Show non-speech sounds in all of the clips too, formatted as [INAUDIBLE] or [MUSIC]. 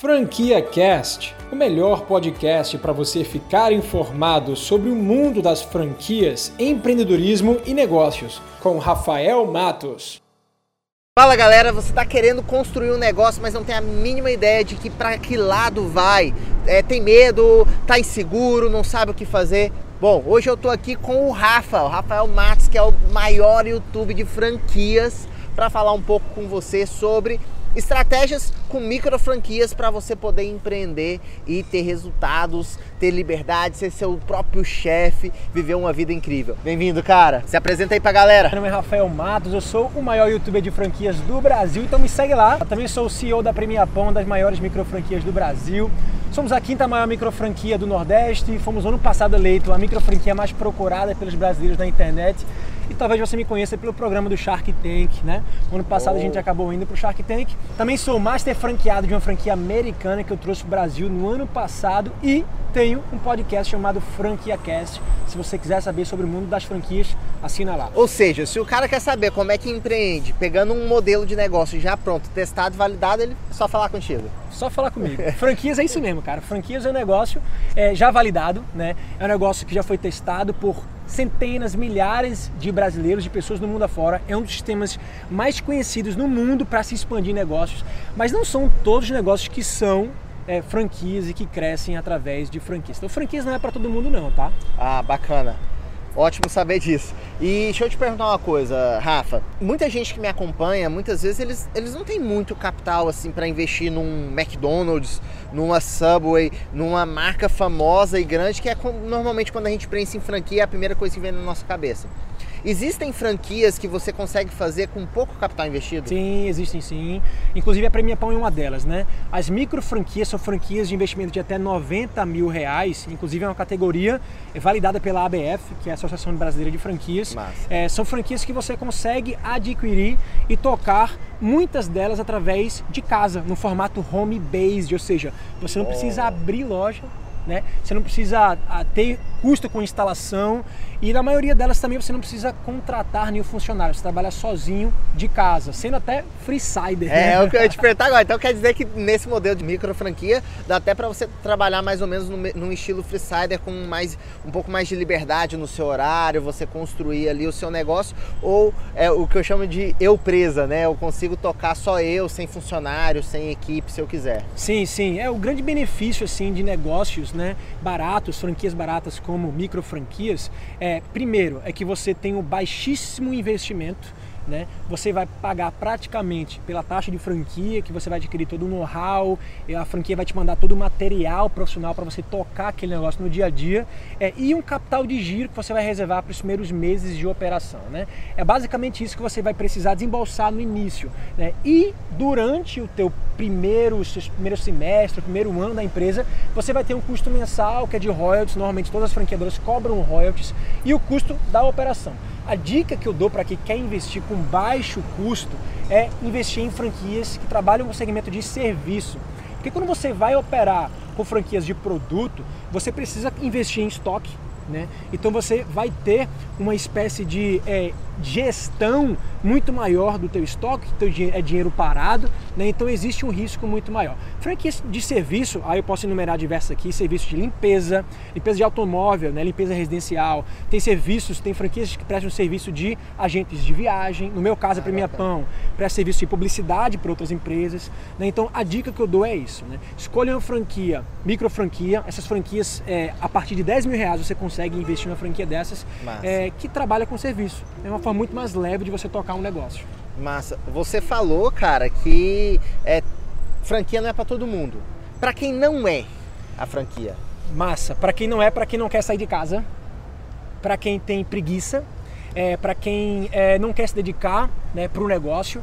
Franquia Cast, o melhor podcast para você ficar informado sobre o mundo das franquias, empreendedorismo e negócios, com Rafael Matos. Fala galera, você está querendo construir um negócio, mas não tem a mínima ideia de que para que lado vai, é, tem medo, tá inseguro, não sabe o que fazer. Bom, hoje eu estou aqui com o Rafa, o Rafael Matos, que é o maior YouTube de franquias, para falar um pouco com você sobre Estratégias com micro franquias para você poder empreender e ter resultados, ter liberdade, ser seu próprio chefe, viver uma vida incrível. Bem-vindo, cara. Se apresenta aí pra galera. Meu nome é Rafael Matos, eu sou o maior youtuber de franquias do Brasil, então me segue lá. Eu também sou o CEO da Premia Pão, das maiores micro franquias do Brasil. Somos a quinta maior micro franquia do Nordeste, fomos ano passado eleito a micro franquia mais procurada pelos brasileiros na internet e talvez você me conheça pelo programa do Shark Tank, né? ano passado oh. a gente oh. acabou indo para o Shark Tank. Também sou master franqueado de uma franquia americana que eu trouxe para o Brasil no ano passado e tenho um podcast chamado Franquia Cast. Se você quiser saber sobre o mundo das franquias, assina lá. Ou seja, se o cara quer saber como é que empreende, pegando um modelo de negócio já pronto, testado, validado, ele é só falar contigo. Só falar comigo. [LAUGHS] Franquias é isso mesmo, cara. Franquias é um negócio é, já validado, né? É um negócio que já foi testado por centenas, milhares de brasileiros, de pessoas no mundo afora. É um dos sistemas mais conhecidos no mundo para se expandir negócios, mas não são todos os negócios que são é, franquias e que crescem através de franquias. Então, franquias não é para todo mundo, não, tá? Ah, bacana. Ótimo saber disso. E deixa eu te perguntar uma coisa, Rafa. Muita gente que me acompanha, muitas vezes eles, eles não têm muito capital assim para investir num McDonald's, numa Subway, numa marca famosa e grande que é normalmente quando a gente pensa em franquia é a primeira coisa que vem na nossa cabeça. Existem franquias que você consegue fazer com pouco capital investido? Sim, existem sim. Inclusive a Premia Pão é uma delas, né? As micro franquias são franquias de investimento de até 90 mil reais, inclusive é uma categoria validada pela ABF, que é a Associação Brasileira de Franquias. É, são franquias que você consegue adquirir e tocar muitas delas através de casa, no formato home-based, ou seja, você não oh. precisa abrir loja, né? Você não precisa ter custo com instalação e na maioria delas também você não precisa contratar nenhum funcionário, você trabalha sozinho de casa, sendo até freesider. É, né? é o que eu ia te [LAUGHS] perguntar agora. Então quer dizer que nesse modelo de micro franquia dá até para você trabalhar mais ou menos num estilo freesider com mais um pouco mais de liberdade no seu horário, você construir ali o seu negócio ou é o que eu chamo de eu presa, né? Eu consigo tocar só eu, sem funcionário, sem equipe, se eu quiser. Sim, sim. É o grande benefício assim de negócios, né? Baratos, franquias baratas como micro franquias, é, primeiro é que você tem um baixíssimo investimento né? Você vai pagar praticamente pela taxa de franquia, que você vai adquirir todo o know-how, a franquia vai te mandar todo o material profissional para você tocar aquele negócio no dia a dia, é, e um capital de giro que você vai reservar para os primeiros meses de operação. Né? É basicamente isso que você vai precisar desembolsar no início. Né? E durante o teu primeiro, primeiro semestre, primeiro ano da empresa, você vai ter um custo mensal que é de royalties, normalmente todas as franqueadoras cobram royalties, e o custo da operação. A dica que eu dou para quem quer investir com baixo custo é investir em franquias que trabalham no segmento de serviço. Porque quando você vai operar com franquias de produto, você precisa investir em estoque, né? Então você vai ter uma espécie de é, gestão muito maior do teu estoque, teu é dinheiro parado, né? então existe um risco muito maior. Franquias de serviço, aí eu posso enumerar diversas aqui, serviço de limpeza, limpeza de automóvel, né? limpeza residencial, tem serviços, tem franquias que prestam serviço de agentes de viagem, no meu caso a Premia Pão, presta serviço de publicidade para outras empresas, né? então a dica que eu dou é isso, né? escolha uma franquia, micro franquia, essas franquias é, a partir de 10 mil reais você consegue investir numa franquia dessas é, que trabalha com serviço, é uma forma muito mais leve de você tocar um negócio. Massa. Você falou, cara, que é, franquia não é para todo mundo. Para quem não é a franquia? Massa. Para quem não é, para quem não quer sair de casa, para quem tem preguiça, é, para quem é, não quer se dedicar né, para o negócio.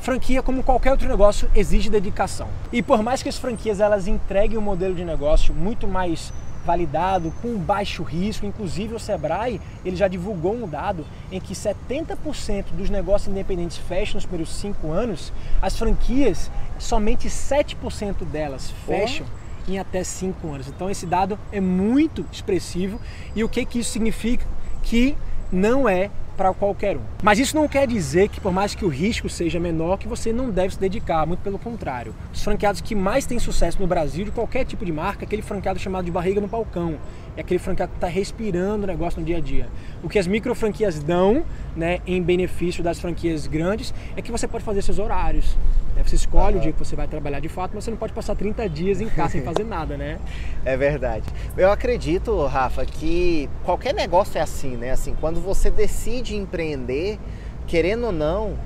Franquia, como qualquer outro negócio, exige dedicação. E por mais que as franquias elas entreguem um modelo de negócio muito mais validado, com baixo risco. Inclusive o Sebrae ele já divulgou um dado em que 70% dos negócios independentes fecham nos primeiros cinco anos, as franquias, somente 7% delas fecham. Em até cinco anos. Então esse dado é muito expressivo. E o que, que isso significa? Que não é para qualquer um. Mas isso não quer dizer que por mais que o risco seja menor, que você não deve se dedicar, muito pelo contrário. Os franqueados que mais têm sucesso no Brasil de qualquer tipo de marca, é aquele franqueado chamado de barriga no balcão. É aquele franqueado que está respirando o negócio no dia a dia. O que as micro franquias dão, né, em benefício das franquias grandes, é que você pode fazer seus horários. Né? Você escolhe uhum. o dia que você vai trabalhar de fato, mas você não pode passar 30 dias em casa sem [LAUGHS] fazer nada, né? É verdade. Eu acredito, Rafa, que qualquer negócio é assim, né? Assim, quando você decide empreender, querendo ou não,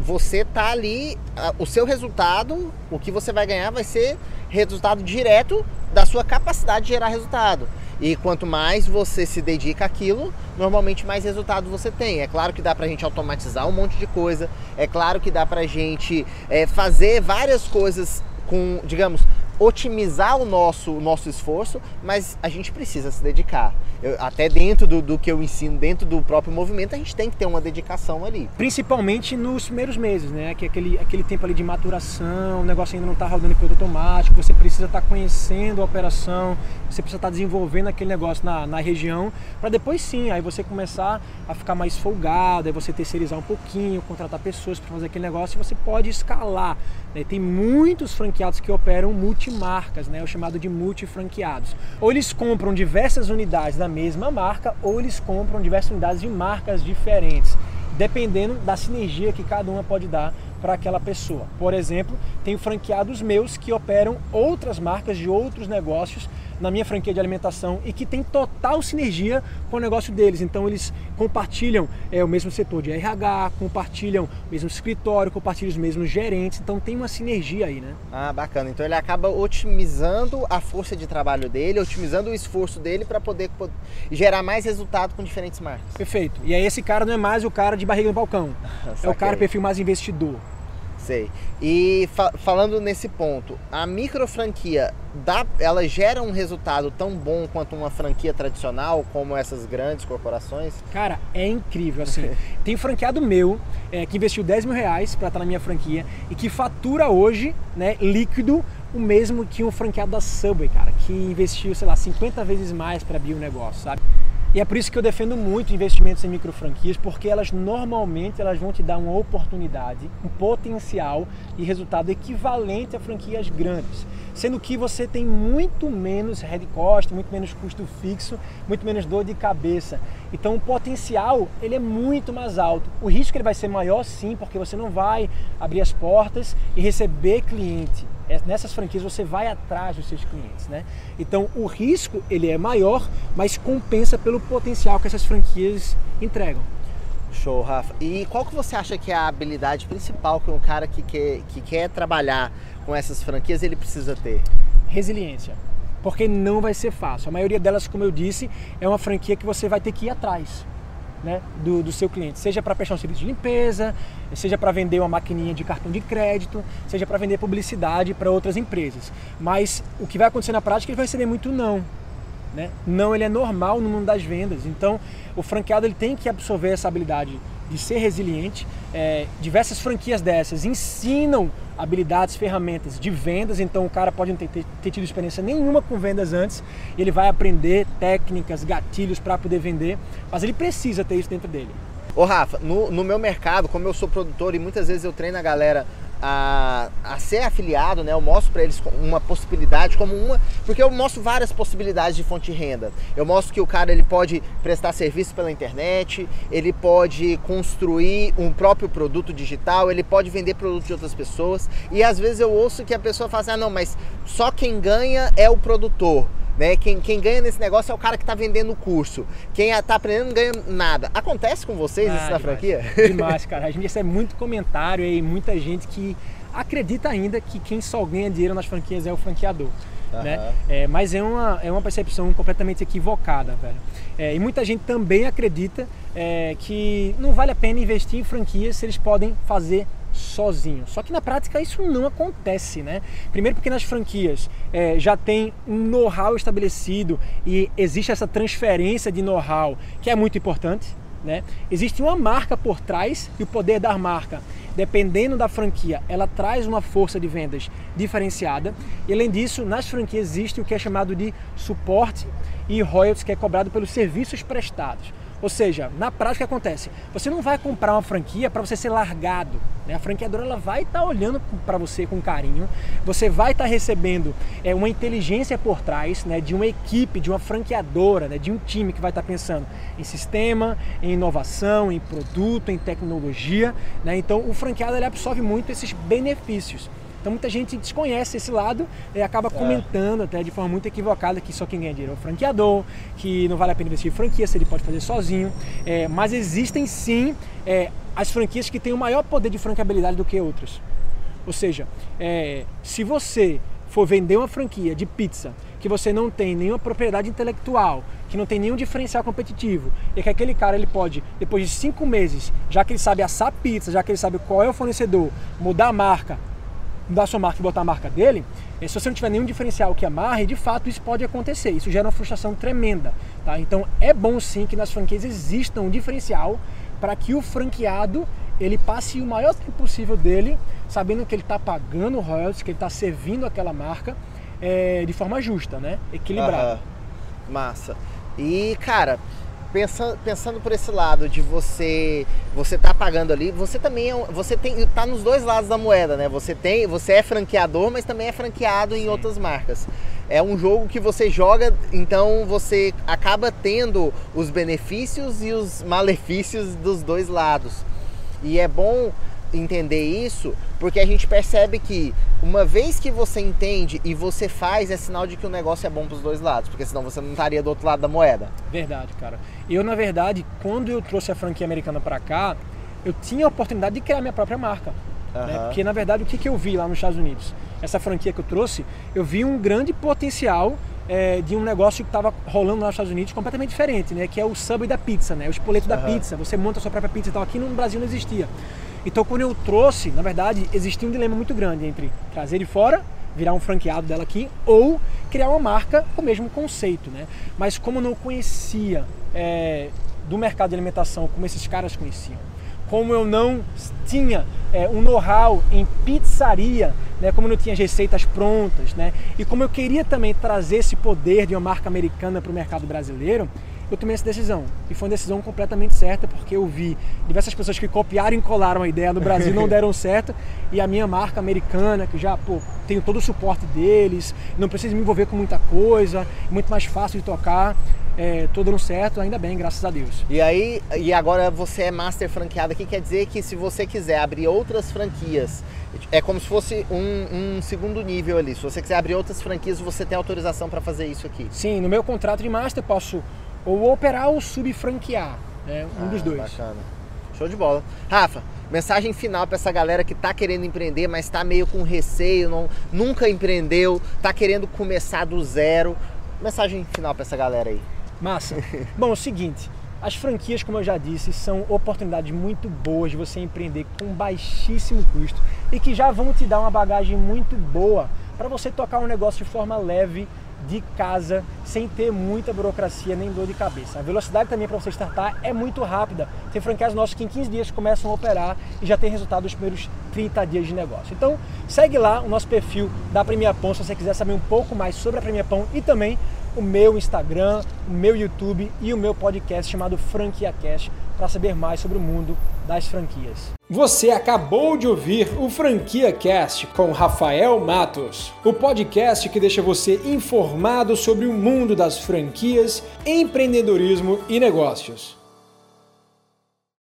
você tá ali, o seu resultado, o que você vai ganhar vai ser resultado direto da sua capacidade de gerar resultado. E quanto mais você se dedica àquilo, normalmente mais resultado você tem. É claro que dá pra gente automatizar um monte de coisa, é claro que dá pra gente é, fazer várias coisas com, digamos, otimizar o nosso, o nosso esforço, mas a gente precisa se dedicar. Eu, até dentro do, do, que eu ensino, dentro do próprio movimento, a gente tem que ter uma dedicação ali. Principalmente nos primeiros meses, né? Que é aquele, aquele tempo ali de maturação, o negócio ainda não está rodando em piloto automático, você precisa estar tá conhecendo a operação, você precisa estar tá desenvolvendo aquele negócio na, na região, para depois sim, aí você começar a ficar mais folgado, aí você terceirizar um pouquinho, contratar pessoas para fazer aquele negócio e você pode escalar. Né? Tem muitos franqueados que operam multimarcas, né? o chamado de multifranqueados. Ou eles compram diversas unidades da mesma marca, ou eles compram diversas unidades de marcas diferentes, dependendo da sinergia que cada uma pode dar para aquela pessoa. Por exemplo, tenho franqueados meus que operam outras marcas de outros negócios na minha franquia de alimentação e que tem total sinergia com o negócio deles. Então eles compartilham é, o mesmo setor de RH, compartilham o mesmo escritório, compartilham os mesmos gerentes. Então tem uma sinergia aí, né? Ah, bacana. Então ele acaba otimizando a força de trabalho dele, otimizando o esforço dele para poder gerar mais resultado com diferentes marcas. Perfeito. E aí esse cara não é mais o cara de barriga no balcão. [LAUGHS] é o cara perfil mais investidor. Sei. E fa falando nesse ponto, a micro franquia dá, ela gera um resultado tão bom quanto uma franquia tradicional, como essas grandes corporações? Cara, é incrível. Assim, [LAUGHS] tem franqueado meu é, que investiu 10 mil reais para estar na minha franquia e que fatura hoje, né, líquido, o mesmo que um franqueado da Subway, cara, que investiu, sei lá, 50 vezes mais para abrir o um negócio, sabe? E é por isso que eu defendo muito investimentos em micro franquias, porque elas normalmente elas vão te dar uma oportunidade, um potencial e resultado equivalente a franquias grandes, sendo que você tem muito menos head cost, muito menos custo fixo, muito menos dor de cabeça. Então o potencial ele é muito mais alto. O risco ele vai ser maior sim, porque você não vai abrir as portas e receber cliente nessas franquias você vai atrás dos seus clientes, né? Então o risco ele é maior, mas compensa pelo potencial que essas franquias entregam. Show, Rafa. E qual que você acha que é a habilidade principal que um cara que quer, que quer trabalhar com essas franquias ele precisa ter? Resiliência. Porque não vai ser fácil. A maioria delas, como eu disse, é uma franquia que você vai ter que ir atrás né, do, do seu cliente, seja para prestar um serviço de limpeza, seja para vender uma maquininha de cartão de crédito, seja para vender publicidade para outras empresas. Mas o que vai acontecer na prática, ele vai receber muito não. Né? Não, ele é normal no mundo das vendas. Então, o franqueado ele tem que absorver essa habilidade de ser resiliente. É, diversas franquias dessas ensinam habilidades, ferramentas de vendas, então o cara pode não ter, ter, tido experiência nenhuma com vendas antes, ele vai aprender técnicas, gatilhos para poder vender, mas ele precisa ter isso dentro dele. Ô Rafa, no, no meu mercado, como eu sou produtor e muitas vezes eu treino a galera a, a ser afiliado, né? Eu mostro para eles uma possibilidade como uma, porque eu mostro várias possibilidades de fonte de renda. Eu mostro que o cara ele pode prestar serviço pela internet, ele pode construir um próprio produto digital, ele pode vender produtos de outras pessoas. E às vezes eu ouço que a pessoa fala assim, ah não, mas só quem ganha é o produtor. Né? Quem, quem ganha nesse negócio é o cara que está vendendo o curso. Quem está aprendendo não ganha nada. Acontece com vocês ah, isso na demais, franquia? [LAUGHS] Demais, cara. A gente recebe muito comentário e muita gente que acredita ainda que quem só ganha dinheiro nas franquias é o franqueador. Uhum. Né? É, mas é uma, é uma percepção completamente equivocada, velho. É, e muita gente também acredita é, que não vale a pena investir em franquias se eles podem fazer sozinho. Só que na prática isso não acontece, né? Primeiro porque nas franquias é, já tem um know-how estabelecido e existe essa transferência de know-how que é muito importante, né? Existe uma marca por trás e o poder da marca, dependendo da franquia, ela traz uma força de vendas diferenciada. E além disso, nas franquias existe o que é chamado de suporte e royalties que é cobrado pelos serviços prestados. Ou seja, na prática acontece, você não vai comprar uma franquia para você ser largado. Né? A franqueadora ela vai estar tá olhando para você com carinho, você vai estar tá recebendo é, uma inteligência por trás né, de uma equipe, de uma franqueadora, né, de um time que vai estar tá pensando em sistema, em inovação, em produto, em tecnologia. Né? Então o franqueado ele absorve muito esses benefícios. Então muita gente desconhece esse lado e acaba é. comentando até de forma muito equivocada que só quem ganha dinheiro é o franqueador, que não vale a pena investir em franquia se ele pode fazer sozinho. É, mas existem sim é, as franquias que têm o maior poder de franqueabilidade do que outras. Ou seja, é, se você for vender uma franquia de pizza que você não tem nenhuma propriedade intelectual, que não tem nenhum diferencial competitivo, e que aquele cara ele pode, depois de cinco meses, já que ele sabe assar pizza, já que ele sabe qual é o fornecedor, mudar a marca, da sua marca e botar a marca dele, eh, se você não tiver nenhum diferencial que amarre, de fato isso pode acontecer. Isso gera uma frustração tremenda. Tá? Então é bom sim que nas franquias exista um diferencial para que o franqueado ele passe o maior tempo possível dele, sabendo que ele está pagando royalties, que ele está servindo aquela marca é, de forma justa, né? Equilibrada. Massa. E, cara, pensando, pensando por esse lado de você você tá pagando ali, você também é, você tem tá nos dois lados da moeda, né? Você tem, você é franqueador, mas também é franqueado em Sim. outras marcas. É um jogo que você joga, então você acaba tendo os benefícios e os malefícios dos dois lados. E é bom entender isso, porque a gente percebe que uma vez que você entende e você faz, é sinal de que o negócio é bom para os dois lados, porque senão você não estaria do outro lado da moeda. Verdade, cara. Eu, na verdade, quando eu trouxe a franquia americana para cá, eu tinha a oportunidade de criar minha própria marca. Uhum. Né? Porque, na verdade, o que, que eu vi lá nos Estados Unidos? Essa franquia que eu trouxe, eu vi um grande potencial é, de um negócio que estava rolando lá nos Estados Unidos completamente diferente, né? Que é o Subway da pizza, né? O espoleto uhum. da pizza. Você monta a sua própria pizza e tal. Aqui no Brasil não existia. Então, quando eu trouxe, na verdade, existia um dilema muito grande entre trazer de fora, virar um franqueado dela aqui, ou criar uma marca com o mesmo conceito, né? Mas como não conhecia é, do mercado de alimentação como esses caras conheciam, como eu não tinha é, um know-how em pizzaria, né, como eu não tinha receitas prontas, né, e como eu queria também trazer esse poder de uma marca americana para o mercado brasileiro, eu tomei essa decisão. E foi uma decisão completamente certa, porque eu vi diversas pessoas que copiaram e colaram a ideia do Brasil não [LAUGHS] deram certo, e a minha marca americana, que já pô, tenho todo o suporte deles, não preciso me envolver com muita coisa, muito mais fácil de tocar. É, tô dando certo, ainda bem, graças a Deus. E aí, e agora você é master franqueado aqui, quer dizer que se você quiser abrir outras franquias, é como se fosse um, um, segundo nível ali. Se você quiser abrir outras franquias, você tem autorização para fazer isso aqui. Sim, no meu contrato de master eu posso ou operar ou subfranquear, né? um ah, dos dois. Bacana. Show de bola. Rafa, mensagem final para essa galera que está querendo empreender, mas está meio com receio, não, nunca empreendeu, está querendo começar do zero. Mensagem final para essa galera aí. Massa. [LAUGHS] Bom, é o seguinte, as franquias, como eu já disse, são oportunidades muito boas de você empreender com baixíssimo custo e que já vão te dar uma bagagem muito boa para você tocar um negócio de forma leve de casa sem ter muita burocracia nem dor de cabeça. A velocidade também para você startar é muito rápida. Tem franquias nossas que em 15 dias começam a operar e já tem resultado nos primeiros 30 dias de negócio. Então, segue lá o nosso perfil da Premia Pão se você quiser saber um pouco mais sobre a Premia Pão e também o meu Instagram, o meu YouTube e o meu podcast chamado Franquia Cash para saber mais sobre o mundo das franquias. Você acabou de ouvir o Franquia Cast com Rafael Matos, o podcast que deixa você informado sobre o mundo das franquias, empreendedorismo e negócios.